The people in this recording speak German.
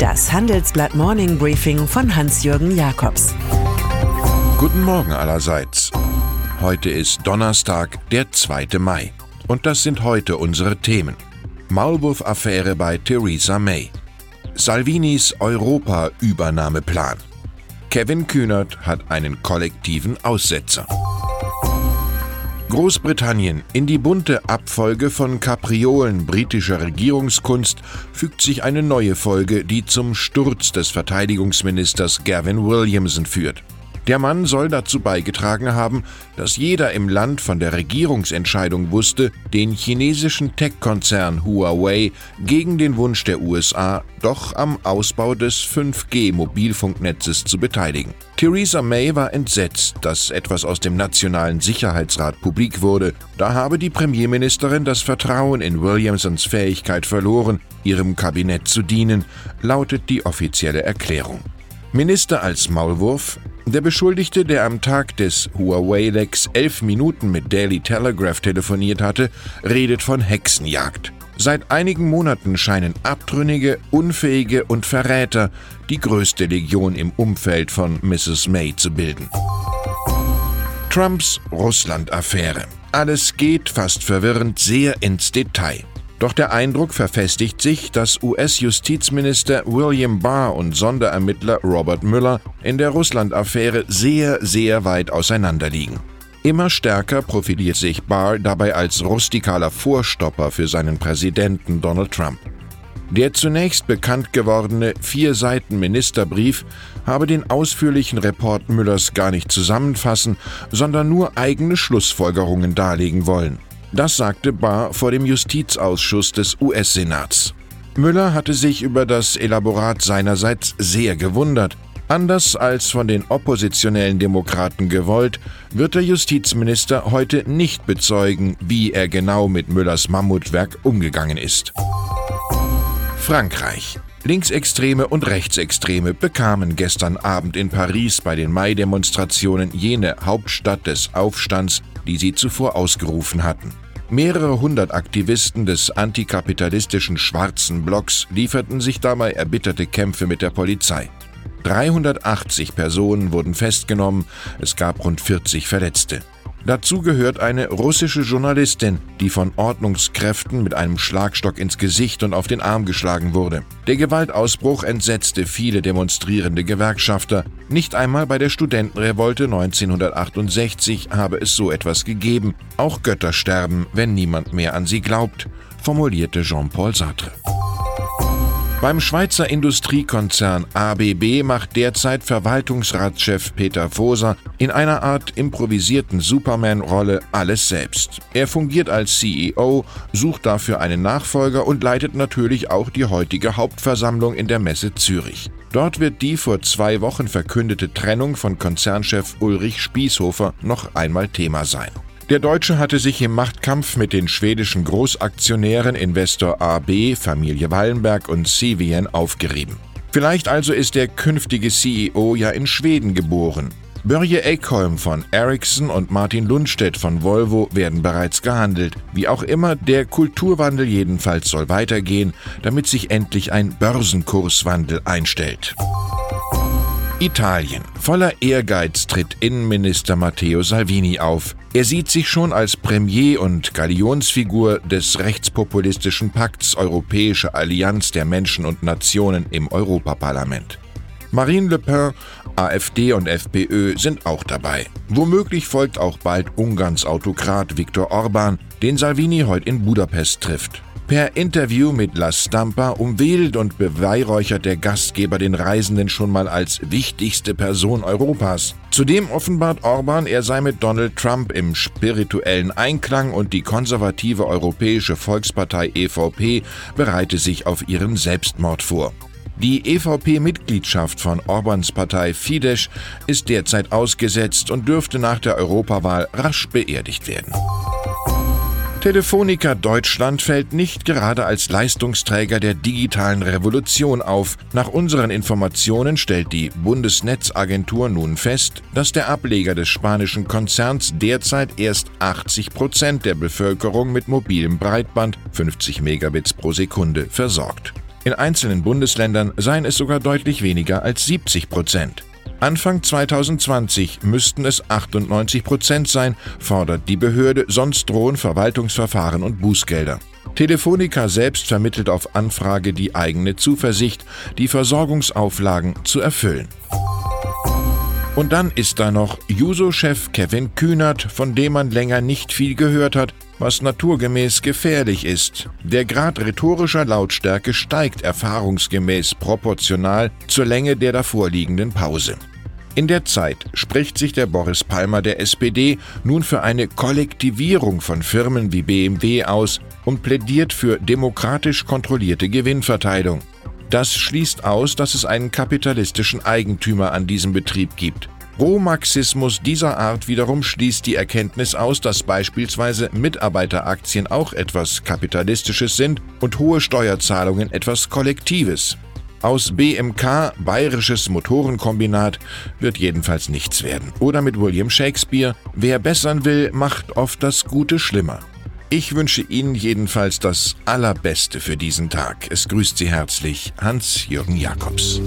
Das Handelsblatt Morning Briefing von Hans-Jürgen Jakobs. Guten Morgen allerseits. Heute ist Donnerstag, der 2. Mai. Und das sind heute unsere Themen. Maulwurf-Affäre bei Theresa May. Salvinis Europa-Übernahmeplan. Kevin Kühnert hat einen kollektiven Aussetzer. Großbritannien. In die bunte Abfolge von Kapriolen britischer Regierungskunst fügt sich eine neue Folge, die zum Sturz des Verteidigungsministers Gavin Williamson führt. Der Mann soll dazu beigetragen haben, dass jeder im Land von der Regierungsentscheidung wusste, den chinesischen Tech-Konzern Huawei gegen den Wunsch der USA doch am Ausbau des 5G-Mobilfunknetzes zu beteiligen. Theresa May war entsetzt, dass etwas aus dem Nationalen Sicherheitsrat publik wurde. Da habe die Premierministerin das Vertrauen in Williamsons Fähigkeit verloren, ihrem Kabinett zu dienen, lautet die offizielle Erklärung. Minister als Maulwurf, der Beschuldigte, der am Tag des Huawei-Lecks elf Minuten mit Daily Telegraph telefoniert hatte, redet von Hexenjagd. Seit einigen Monaten scheinen Abtrünnige, Unfähige und Verräter die größte Legion im Umfeld von Mrs. May zu bilden. Trumps Russland-Affäre. Alles geht fast verwirrend sehr ins Detail. Doch der Eindruck verfestigt sich, dass US-Justizminister William Barr und Sonderermittler Robert Mueller in der Russland-Affäre sehr, sehr weit auseinanderliegen. Immer stärker profiliert sich Barr dabei als rustikaler Vorstopper für seinen Präsidenten Donald Trump. Der zunächst bekannt gewordene vier Seiten Ministerbrief habe den ausführlichen Report Müllers gar nicht zusammenfassen, sondern nur eigene Schlussfolgerungen darlegen wollen. Das sagte Barr vor dem Justizausschuss des US-Senats. Müller hatte sich über das Elaborat seinerseits sehr gewundert. Anders als von den oppositionellen Demokraten gewollt, wird der Justizminister heute nicht bezeugen, wie er genau mit Müllers Mammutwerk umgegangen ist. Frankreich. Linksextreme und Rechtsextreme bekamen gestern Abend in Paris bei den Mai-Demonstrationen jene Hauptstadt des Aufstands, die sie zuvor ausgerufen hatten. Mehrere hundert Aktivisten des antikapitalistischen Schwarzen Blocks lieferten sich dabei erbitterte Kämpfe mit der Polizei. 380 Personen wurden festgenommen, es gab rund 40 Verletzte. Dazu gehört eine russische Journalistin, die von Ordnungskräften mit einem Schlagstock ins Gesicht und auf den Arm geschlagen wurde. Der Gewaltausbruch entsetzte viele demonstrierende Gewerkschafter. Nicht einmal bei der Studentenrevolte 1968 habe es so etwas gegeben. Auch Götter sterben, wenn niemand mehr an sie glaubt, formulierte Jean-Paul Sartre. Beim Schweizer Industriekonzern ABB macht derzeit Verwaltungsratschef Peter Foser in einer Art improvisierten Superman-Rolle alles selbst. Er fungiert als CEO, sucht dafür einen Nachfolger und leitet natürlich auch die heutige Hauptversammlung in der Messe Zürich. Dort wird die vor zwei Wochen verkündete Trennung von Konzernchef Ulrich Spießhofer noch einmal Thema sein. Der Deutsche hatte sich im Machtkampf mit den schwedischen Großaktionären Investor AB, Familie Wallenberg und Cvn aufgerieben. Vielleicht also ist der künftige CEO ja in Schweden geboren. Börje Ekholm von Ericsson und Martin Lundstedt von Volvo werden bereits gehandelt. Wie auch immer, der Kulturwandel jedenfalls soll weitergehen, damit sich endlich ein Börsenkurswandel einstellt. Italien. Voller Ehrgeiz tritt Innenminister Matteo Salvini auf. Er sieht sich schon als Premier und Galionsfigur des rechtspopulistischen Pakts Europäische Allianz der Menschen und Nationen im Europaparlament. Marine Le Pen, AfD und FPÖ sind auch dabei. Womöglich folgt auch bald Ungarns Autokrat Viktor Orban, den Salvini heute in Budapest trifft. Per Interview mit La Stampa umwedelt und beweihräuchert der Gastgeber den Reisenden schon mal als wichtigste Person Europas. Zudem offenbart Orban, er sei mit Donald Trump im spirituellen Einklang und die konservative Europäische Volkspartei EVP bereite sich auf ihren Selbstmord vor. Die EVP-Mitgliedschaft von Orbans Partei Fidesz ist derzeit ausgesetzt und dürfte nach der Europawahl rasch beerdigt werden. Telefonica Deutschland fällt nicht gerade als Leistungsträger der digitalen Revolution auf. Nach unseren Informationen stellt die Bundesnetzagentur nun fest, dass der Ableger des spanischen Konzerns derzeit erst 80 Prozent der Bevölkerung mit mobilem Breitband 50 Megabits pro Sekunde versorgt. In einzelnen Bundesländern seien es sogar deutlich weniger als 70 Prozent. Anfang 2020 müssten es 98 Prozent sein, fordert die Behörde, sonst drohen Verwaltungsverfahren und Bußgelder. Telefonica selbst vermittelt auf Anfrage die eigene Zuversicht, die Versorgungsauflagen zu erfüllen. Und dann ist da noch Juso-Chef Kevin Kühnert, von dem man länger nicht viel gehört hat, was naturgemäß gefährlich ist. Der Grad rhetorischer Lautstärke steigt erfahrungsgemäß proportional zur Länge der davorliegenden Pause. In der Zeit spricht sich der Boris Palmer der SPD nun für eine Kollektivierung von Firmen wie BMW aus und plädiert für demokratisch kontrollierte Gewinnverteilung. Das schließt aus, dass es einen kapitalistischen Eigentümer an diesem Betrieb gibt. Rohmarxismus dieser Art wiederum schließt die Erkenntnis aus, dass beispielsweise Mitarbeiteraktien auch etwas Kapitalistisches sind und hohe Steuerzahlungen etwas Kollektives. Aus BMK, Bayerisches Motorenkombinat, wird jedenfalls nichts werden. Oder mit William Shakespeare, wer bessern will, macht oft das Gute schlimmer. Ich wünsche Ihnen jedenfalls das Allerbeste für diesen Tag. Es grüßt Sie herzlich Hans-Jürgen Jakobs.